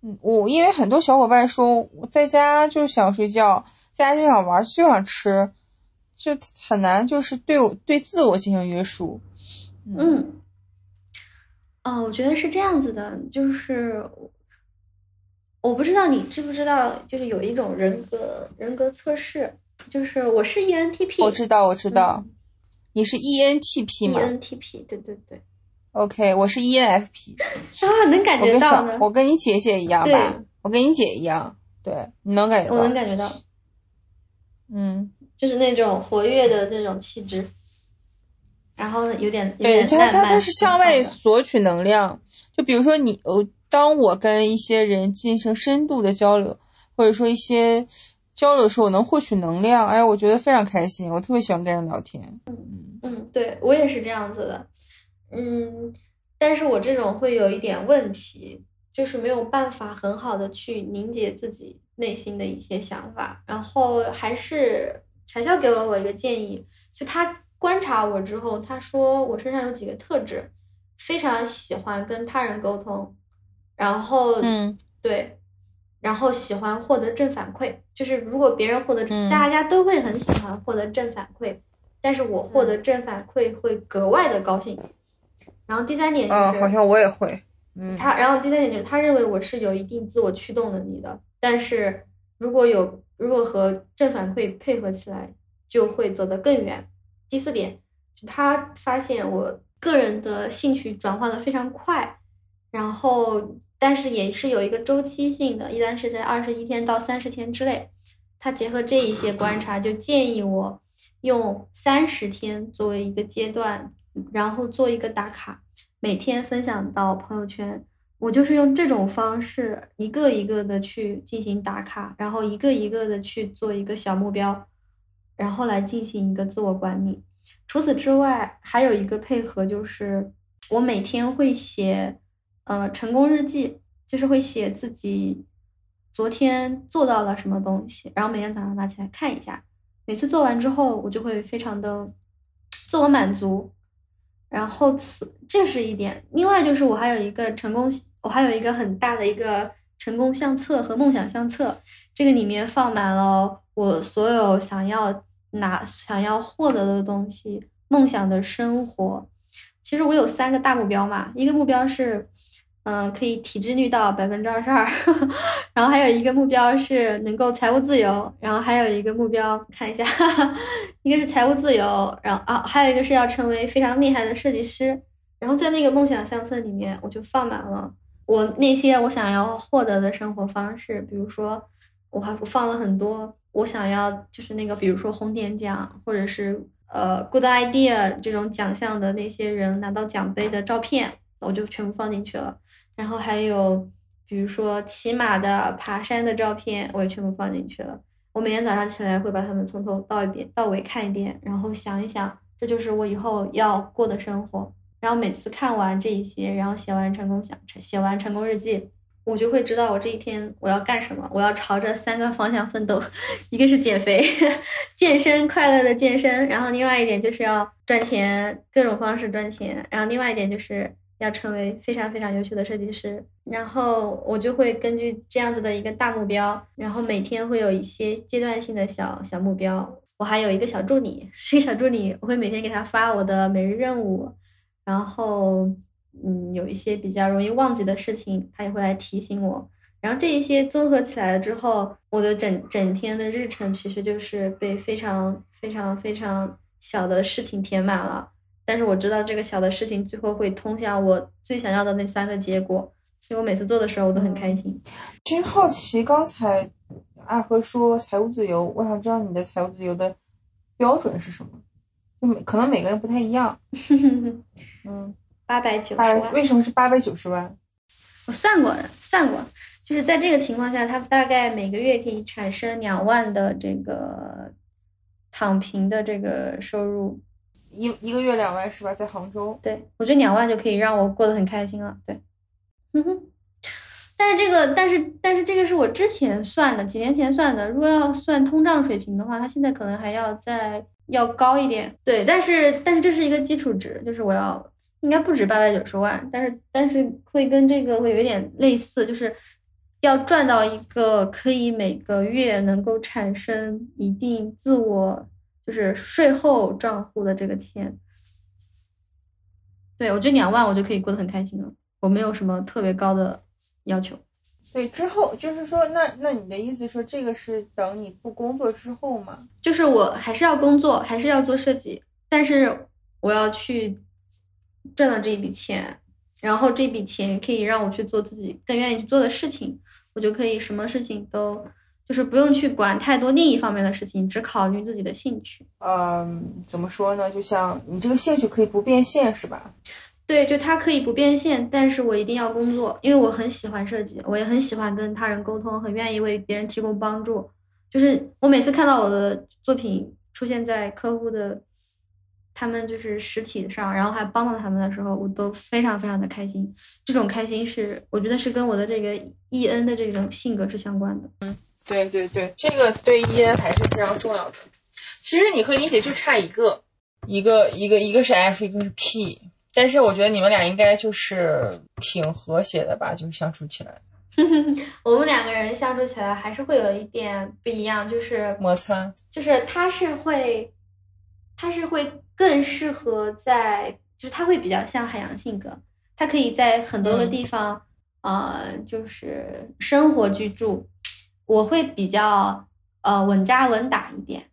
嗯，我因为很多小伙伴说我在家就想睡觉，在家就想玩，就想吃，就很难就是对我对自我进行约束，嗯。哦，我觉得是这样子的，就是我不知道你知不知道，就是有一种人格人格测试，就是我是 ENTP，我知道我知道，你是 ENTP 吗？ENTP，对对对。OK，我是 ENFP。啊，能感觉到呢。我跟你姐姐一样吧，我跟你姐一样，对，你能感觉到？我能感觉到。嗯，就是那种活跃的那种气质。然后呢，有点对他他他是向外索取能量，就比如说你呃，当我跟一些人进行深度的交流，或者说一些交流的时候，我能获取能量，哎，我觉得非常开心，我特别喜欢跟人聊天。嗯嗯，对我也是这样子的，嗯，但是我这种会有一点问题，就是没有办法很好的去凝结自己内心的一些想法，然后还是柴笑给了我一个建议，就他。观察我之后，他说我身上有几个特质，非常喜欢跟他人沟通，然后，嗯，对，然后喜欢获得正反馈，就是如果别人获得，大家都会很喜欢获得正反馈，但是我获得正反馈会格外的高兴。然后第三点就是，好像我也会，嗯，他，然后第三点就是他认为我是有一定自我驱动能力的，但是如果有如果和正反馈配合起来，就会走得更远。第四点，他发现我个人的兴趣转化的非常快，然后但是也是有一个周期性的，一般是在二十一天到三十天之内。他结合这一些观察，就建议我用三十天作为一个阶段，然后做一个打卡，每天分享到朋友圈。我就是用这种方式，一个一个的去进行打卡，然后一个一个的去做一个小目标。然后来进行一个自我管理。除此之外，还有一个配合，就是我每天会写，呃，成功日记，就是会写自己昨天做到了什么东西，然后每天早上拿起来看一下。每次做完之后，我就会非常的自我满足。然后此这是一点。另外就是我还有一个成功，我还有一个很大的一个成功相册和梦想相册，这个里面放满了我所有想要。拿想要获得的东西，梦想的生活。其实我有三个大目标嘛，一个目标是，嗯，可以体脂率到百分之二十二，<laughs> 然后还有一个目标是能够财务自由，然后还有一个目标看一下，<laughs> 一个是财务自由，然后啊，还有一个是要成为非常厉害的设计师。然后在那个梦想相册里面，我就放满了我那些我想要获得的生活方式，比如说，我还放了很多。我想要就是那个，比如说红点奖，或者是呃 Good Idea 这种奖项的那些人拿到奖杯的照片，我就全部放进去了。然后还有比如说骑马的、爬山的照片，我也全部放进去了。我每天早上起来会把它们从头到一遍到尾看一遍，然后想一想，这就是我以后要过的生活。然后每次看完这一些，然后写完成功想写完成功日记，我就会知道我这一天我要干什么，我要朝着三个方向奋斗，一个是减肥、<laughs> 健身，快乐的健身，然后另外一点就是要赚钱，各种方式赚钱，然后另外一点就是要成为非常非常优秀的设计师，然后我就会根据这样子的一个大目标，然后每天会有一些阶段性的小小目标。我还有一个小助理，这个小助理我会每天给他发我的每日任务，然后。嗯，有一些比较容易忘记的事情，他也会来提醒我。然后这一些综合起来了之后，我的整整天的日程其实就是被非常非常非常小的事情填满了。但是我知道这个小的事情最后会通向我最想要的那三个结果，所以我每次做的时候我都很开心。其实好奇，刚才阿和说财务自由，我想知道你的财务自由的标准是什么？就每可能每个人不太一样。<laughs> 嗯。八百九十万，为什么是八百九十万？我算过的，算过，就是在这个情况下，他大概每个月可以产生两万的这个躺平的这个收入，一一个月两万是吧？在杭州，对我觉得两万就可以让我过得很开心了。对，嗯哼，但是这个，但是但是这个是我之前算的，几年前算的。如果要算通胀水平的话，它现在可能还要再要高一点。对，但是但是这是一个基础值，就是我要。应该不止八百九十万，但是但是会跟这个会有点类似，就是要赚到一个可以每个月能够产生一定自我就是税后账户的这个钱。对我觉得两万我就可以过得很开心了，我没有什么特别高的要求。对，之后就是说，那那你的意思说这个是等你不工作之后吗？就是我还是要工作，还是要做设计，但是我要去。赚到这一笔钱，然后这笔钱可以让我去做自己更愿意去做的事情，我就可以什么事情都就是不用去管太多另一方面的事情，只考虑自己的兴趣。嗯，怎么说呢？就像你这个兴趣可以不变现，是吧？对，就它可以不变现，但是我一定要工作，因为我很喜欢设计，我也很喜欢跟他人沟通，很愿意为别人提供帮助。就是我每次看到我的作品出现在客户的。他们就是实体上，然后还帮到他们的时候，我都非常非常的开心。这种开心是，我觉得是跟我的这个 E N 的这种性格是相关的。嗯，对对对，这个对烟还是非常重要的。其实你和你姐就差一个，一个一个一个是 F，一个是 P，但是我觉得你们俩应该就是挺和谐的吧，就是相处起来。<laughs> 我们两个人相处起来还是会有一点不一样，就是摩擦，就是他是会，他是会。更适合在，就是他会比较像海洋性格，他可以在很多个地方，呃，就是生活居住。我会比较呃稳扎稳打一点，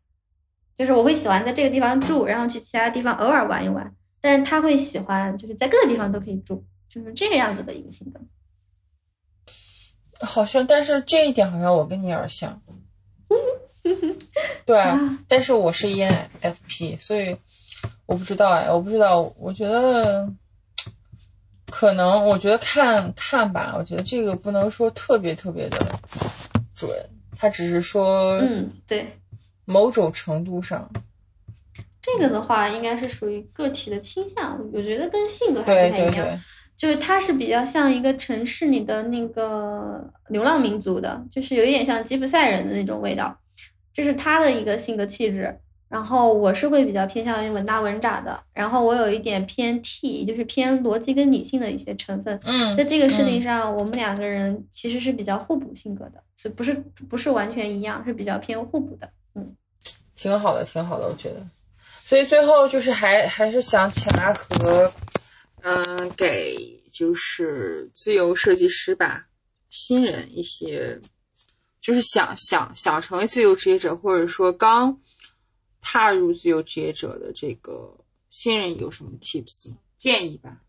就是我会喜欢在这个地方住，然后去其他地方偶尔玩一玩。但是他会喜欢就是在各个地方都可以住，就是这个样子的一个性格。<laughs> 好像，但是这一点好像我跟你有点像。对，<laughs> 但是我是 ENFP，所以。我不知道哎，我不知道，我觉得可能，我觉得看看吧，我觉得这个不能说特别特别的准，他只是说，嗯，对，某种程度上，这个的话应该是属于个体的倾向，我觉得跟性格还不太一样，就是他是比较像一个城市里的那个流浪民族的，就是有一点像吉普赛人的那种味道，这是他的一个性格气质。然后我是会比较偏向于稳打稳扎的，然后我有一点偏 T，就是偏逻辑跟理性的一些成分。嗯，在这个事情上，我们两个人其实是比较互补性格的，所以不是不是完全一样，是比较偏互补的。嗯，挺好的，挺好的，我觉得。所以最后就是还还是想请阿和，嗯，给就是自由设计师吧，新人一些，就是想想想成为自由职业者，或者说刚。踏入自由职业者的这个新人有什么 tips 建议吧？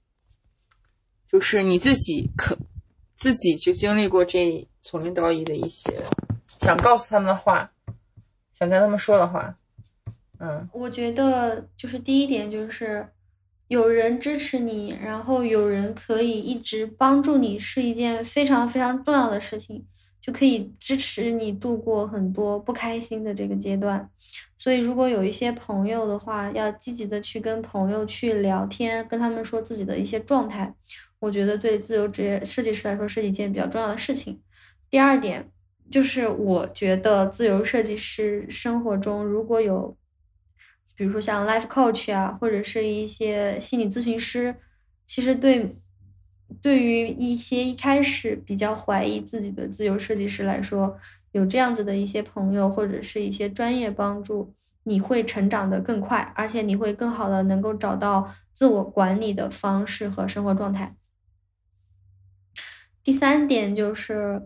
就是你自己可自己就经历过这从零到一的一些想告诉他们的话，想跟他们说的话。嗯，我觉得就是第一点就是有人支持你，然后有人可以一直帮助你，是一件非常非常重要的事情。就可以支持你度过很多不开心的这个阶段。所以，如果有一些朋友的话，要积极的去跟朋友去聊天，跟他们说自己的一些状态。我觉得对自由职业设计师来说是一件比较重要的事情。第二点就是，我觉得自由设计师生活中如果有，比如说像 life coach 啊，或者是一些心理咨询师，其实对对于一些一开始比较怀疑自己的自由设计师来说，有这样子的一些朋友或者是一些专业帮助，你会成长的更快，而且你会更好的能够找到自我管理的方式和生活状态。第三点就是，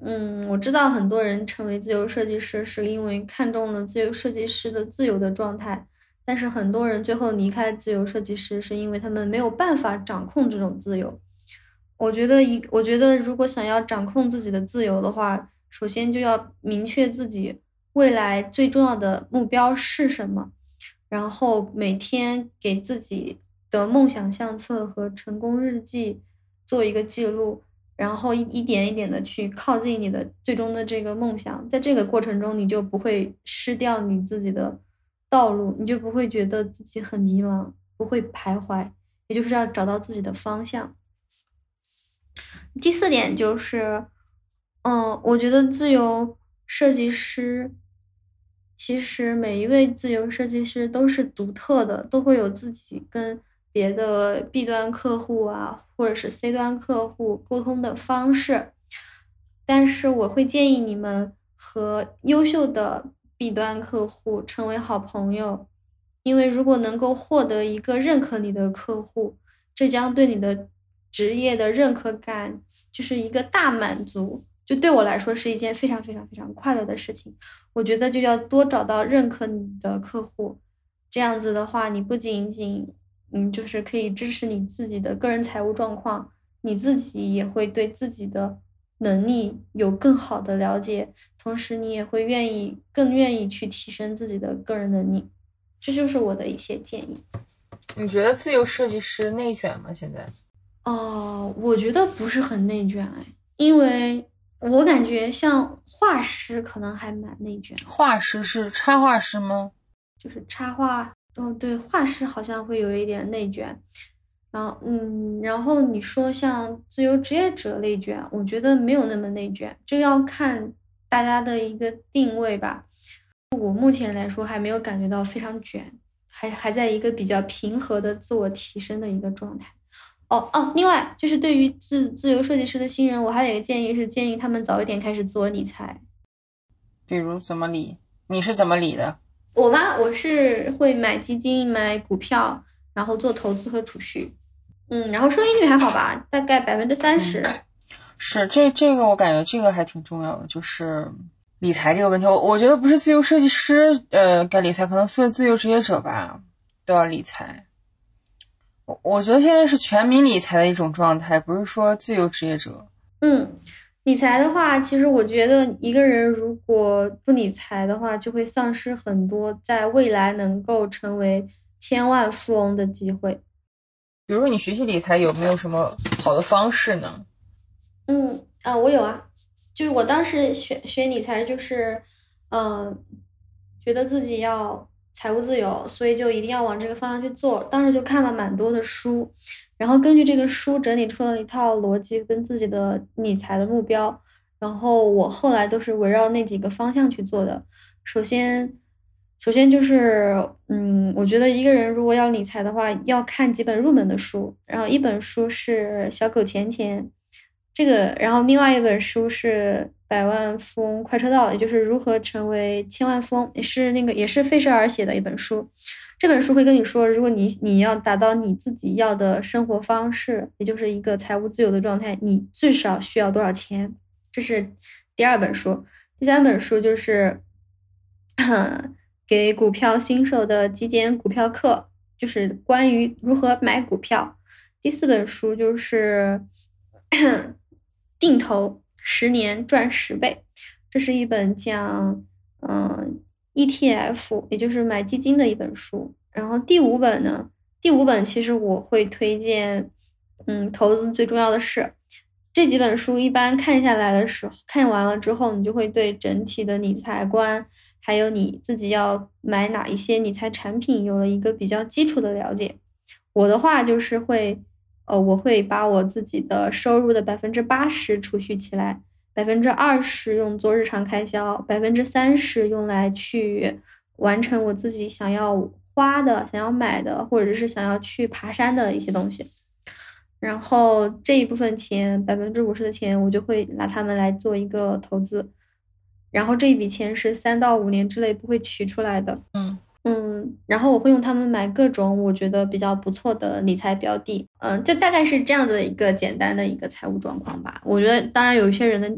嗯，我知道很多人成为自由设计师是因为看中了自由设计师的自由的状态，但是很多人最后离开自由设计师是因为他们没有办法掌控这种自由。我觉得一，我觉得如果想要掌控自己的自由的话，首先就要明确自己未来最重要的目标是什么，然后每天给自己的梦想相册和成功日记做一个记录。然后一一点一点的去靠近你的最终的这个梦想，在这个过程中，你就不会失掉你自己的道路，你就不会觉得自己很迷茫，不会徘徊，也就是要找到自己的方向。第四点就是，嗯，我觉得自由设计师，其实每一位自由设计师都是独特的，都会有自己跟。别的 B 端客户啊，或者是 C 端客户沟通的方式，但是我会建议你们和优秀的 B 端客户成为好朋友，因为如果能够获得一个认可你的客户，这将对你的职业的认可感就是一个大满足，就对我来说是一件非常非常非常快乐的事情。我觉得就要多找到认可你的客户，这样子的话，你不仅仅嗯，就是可以支持你自己的个人财务状况，你自己也会对自己的能力有更好的了解，同时你也会愿意更愿意去提升自己的个人能力，这就是我的一些建议。你觉得自由设计师内卷吗？现在？哦，我觉得不是很内卷哎，因为我感觉像画师可能还蛮内卷。画师是插画师吗？就是插画。哦，对，画师好像会有一点内卷，然后，嗯，然后你说像自由职业者内卷，我觉得没有那么内卷，这要看大家的一个定位吧。我目前来说还没有感觉到非常卷，还还在一个比较平和的自我提升的一个状态。哦哦，另外就是对于自自由设计师的新人，我还有一个建议是建议他们早一点开始自我理财。比如怎么理？你是怎么理的？我吗？我是会买基金、买股票，然后做投资和储蓄。嗯，然后收益率还好吧，大概百分之三十。是这这个我感觉这个还挺重要的，就是理财这个问题。我我觉得不是自由设计师呃该理财，可能所有自由职业者吧都要理财。我我觉得现在是全民理财的一种状态，不是说自由职业者。嗯。理财的话，其实我觉得一个人如果不理财的话，就会丧失很多在未来能够成为千万富翁的机会。比如说，你学习理财有没有什么好的方式呢？嗯啊，我有啊，就是我当时学学理财，就是嗯，觉得自己要财务自由，所以就一定要往这个方向去做。当时就看了蛮多的书。然后根据这个书整理出了一套逻辑跟自己的理财的目标，然后我后来都是围绕那几个方向去做的。首先，首先就是，嗯，我觉得一个人如果要理财的话，要看几本入门的书。然后一本书是《小狗钱钱》，这个，然后另外一本书是《百万富翁快车道》，也就是如何成为千万富翁，也是那个也是费舍尔写的一本书。这本书会跟你说，如果你你要达到你自己要的生活方式，也就是一个财务自由的状态，你最少需要多少钱？这是第二本书。第三本书就是 <laughs> 给股票新手的极简股票课，就是关于如何买股票。第四本书就是 <coughs> 定投十年赚十倍，这是一本讲嗯。ETF，也就是买基金的一本书。然后第五本呢？第五本其实我会推荐，嗯，投资最重要的是，这几本书一般看下来的时候，看完了之后，你就会对整体的理财观，还有你自己要买哪一些理财产品，有了一个比较基础的了解。我的话就是会，呃，我会把我自己的收入的百分之八十储蓄起来，百分之二十用作日常开销，百分之三十用来去完成我自己想要花的、想要买的，或者是想要去爬山的一些东西。然后这一部分钱，百分之五十的钱，我就会拿它们来做一个投资。然后这一笔钱是三到五年之内不会取出来的。嗯嗯，然后我会用它们买各种我觉得比较不错的理财标的。嗯，就大概是这样子的一个简单的一个财务状况吧。我觉得，当然有一些人的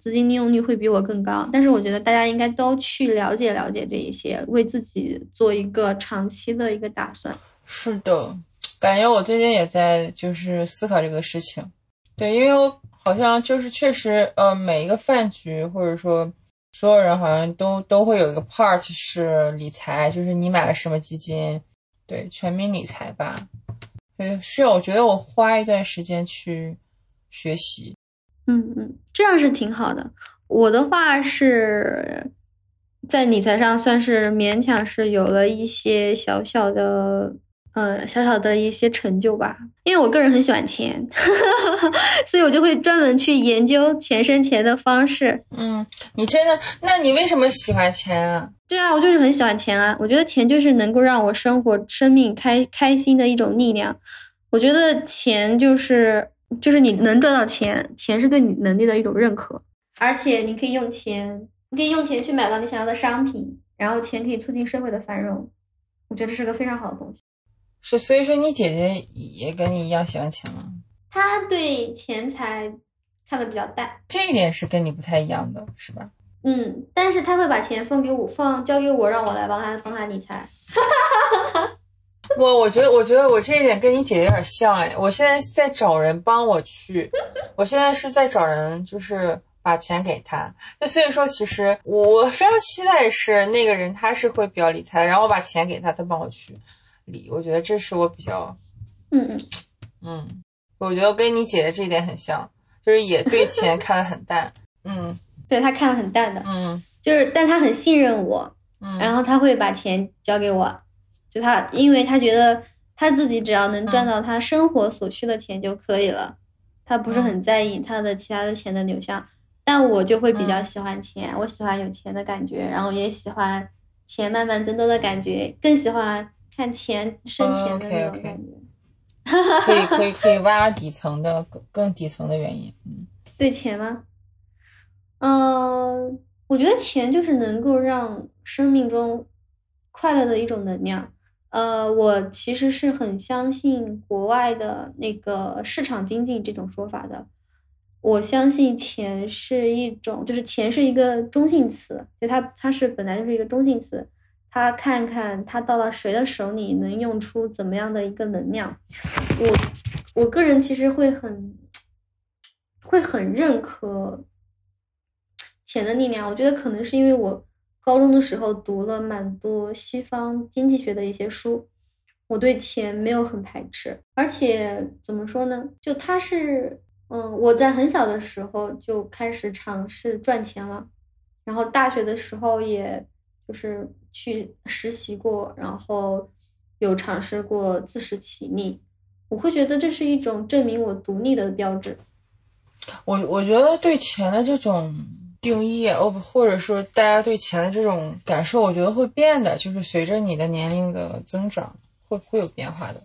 资金利用率会比我更高，但是我觉得大家应该都去了解了解这一些，为自己做一个长期的一个打算。是的。感觉我最近也在就是思考这个事情，对，因为我好像就是确实，呃，每一个饭局或者说所有人好像都都会有一个 part 是理财，就是你买了什么基金，对，全民理财吧，对，需要我觉得我花一段时间去学习，嗯嗯，这样是挺好的。我的话是在理财上算是勉强是有了一些小小的。呃，小小的一些成就吧，因为我个人很喜欢钱，<laughs> 所以我就会专门去研究钱生钱的方式。嗯，你真的？那你为什么喜欢钱啊？对啊，我就是很喜欢钱啊！我觉得钱就是能够让我生活、生命开开心的一种力量。我觉得钱就是就是你能赚到钱，钱是对你能力的一种认可，而且你可以用钱，你可以用钱去买到你想要的商品，然后钱可以促进社会的繁荣。我觉得这是个非常好的东西。是，所以说你姐姐也跟你一样喜欢钱吗？她对钱财看的比较淡，这一点是跟你不太一样的，是吧？嗯，但是她会把钱分给我，放交给我，让我来帮她帮她理财。<laughs> 我我觉得我觉得我这一点跟你姐姐有点像哎，我现在在找人帮我去，我现在是在找人，就是把钱给他。那所以说，其实我非常期待是那个人他是会比较理财，然后我把钱给他，他帮我去。理，我觉得这是我比较，嗯嗯嗯，我觉得跟你姐姐这一点很像，就是也对钱 <laughs> 看得很淡，嗯，对他看得很淡的，嗯，就是但他很信任我，嗯，然后他会把钱交给我，就他，因为他觉得他自己只要能赚到他生活所需的钱就可以了，他不是很在意他的其他的钱的流向，但我就会比较喜欢钱，我喜欢有钱的感觉，然后也喜欢钱慢慢增多的感觉，更喜欢。看钱生钱的那种感觉，可以可以可以挖底层的更更底层的原因，嗯，<laughs> 对钱吗？嗯，我觉得钱就是能够让生命中快乐的一种能量。呃，我其实是很相信国外的那个市场经济这种说法的。我相信钱是一种，就是钱是一个中性词，就它它是本来就是一个中性词。他看看他到了谁的手里能用出怎么样的一个能量，我我个人其实会很会很认可钱的力量。我觉得可能是因为我高中的时候读了蛮多西方经济学的一些书，我对钱没有很排斥，而且怎么说呢？就他是嗯，我在很小的时候就开始尝试赚钱了，然后大学的时候也就是。去实习过，然后有尝试过自食其力，我会觉得这是一种证明我独立的标志。我我觉得对钱的这种定义，哦不，或者说大家对钱的这种感受，我觉得会变的，就是随着你的年龄的增长，会会有变化的。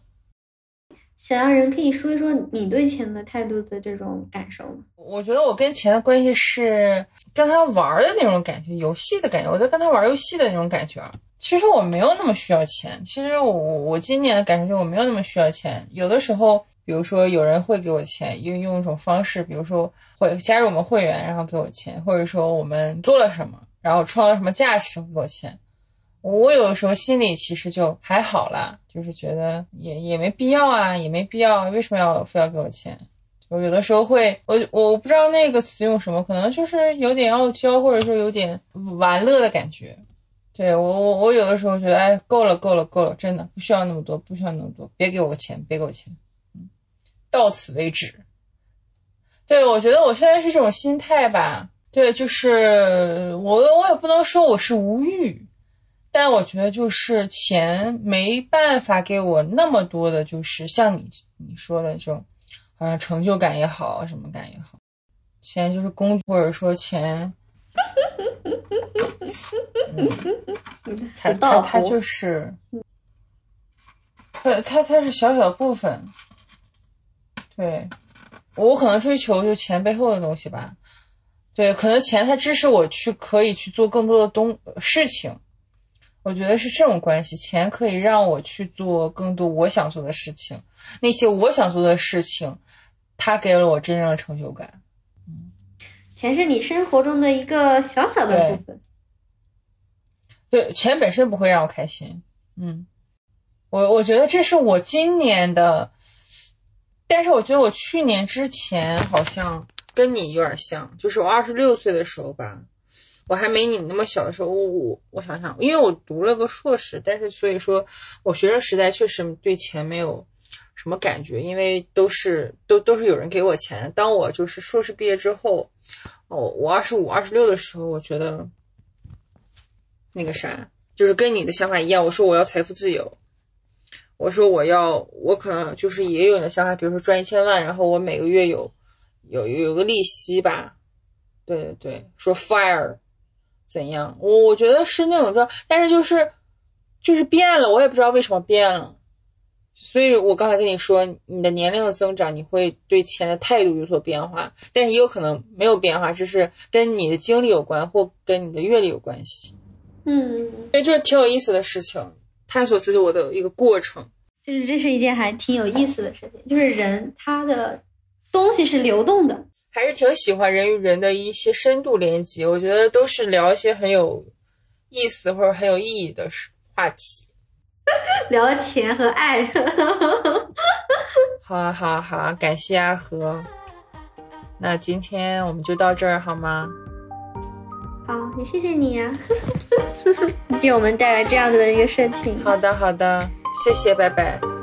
小杨人可以说一说你对钱的态度的这种感受吗？我觉得我跟钱的关系是跟他玩的那种感觉，游戏的感觉。我在跟他玩游戏的那种感觉。其实我没有那么需要钱。其实我我今年的感受就我没有那么需要钱。有的时候，比如说有人会给我钱，用用一种方式，比如说会加入我们会员，然后给我钱，或者说我们做了什么，然后创造什么价值，给我钱。我有的时候心里其实就还好啦，就是觉得也也没必要啊，也没必要，为什么要非要给我钱？我有的时候会，我我不知道那个词用什么，可能就是有点傲娇，或者说有点玩乐的感觉。对我我我有的时候觉得，哎，够了够了够了，真的不需要那么多，不需要那么多，别给我钱，别给我钱，嗯，到此为止。对，我觉得我现在是这种心态吧。对，就是我我也不能说我是无欲，但我觉得就是钱没办法给我那么多的，就是像你你说的这种，啊成就感也好，什么感也好，钱就是工或者说钱，嗯，他他他就是，他他他是小小部分，对。我可能追求就钱背后的东西吧。对，可能钱它支持我去可以去做更多的东事情，我觉得是这种关系。钱可以让我去做更多我想做的事情，那些我想做的事情，它给了我真正的成就感。嗯钱是你生活中的一个小小的部分。对，钱本身不会让我开心。嗯，我我觉得这是我今年的，但是我觉得我去年之前好像。跟你有点像，就是我二十六岁的时候吧，我还没你那么小的时候，我我我想想，因为我读了个硕士，但是所以说我学生时代确实对钱没有什么感觉，因为都是都都是有人给我钱。当我就是硕士毕业之后，哦，我二十五、二十六的时候，我觉得那个啥，就是跟你的想法一样，我说我要财富自由，我说我要，我可能就是也有你的想法，比如说赚一千万，然后我每个月有。有有个利息吧，对对对，说 fire 怎样？我我觉得是那种说，但是就是就是变了，我也不知道为什么变了。所以我刚才跟你说，你的年龄的增长，你会对钱的态度有所变化，但是也有可能没有变化，这是跟你的经历有关，或跟你的阅历有关系。嗯，所以就是挺有意思的事情，探索自己我的一个过程。就是这是一件还挺有意思的事情，就是人他的。东西是流动的，还是挺喜欢人与人的一些深度连接。我觉得都是聊一些很有意思或者很有意义的话题，<laughs> 聊钱和爱。<laughs> 好啊，好啊，好啊，感谢阿和。那今天我们就到这儿好吗？好，也谢谢你呀、啊，<laughs> 给我们带来这样子的一个事情。好的，好的，谢谢，拜拜。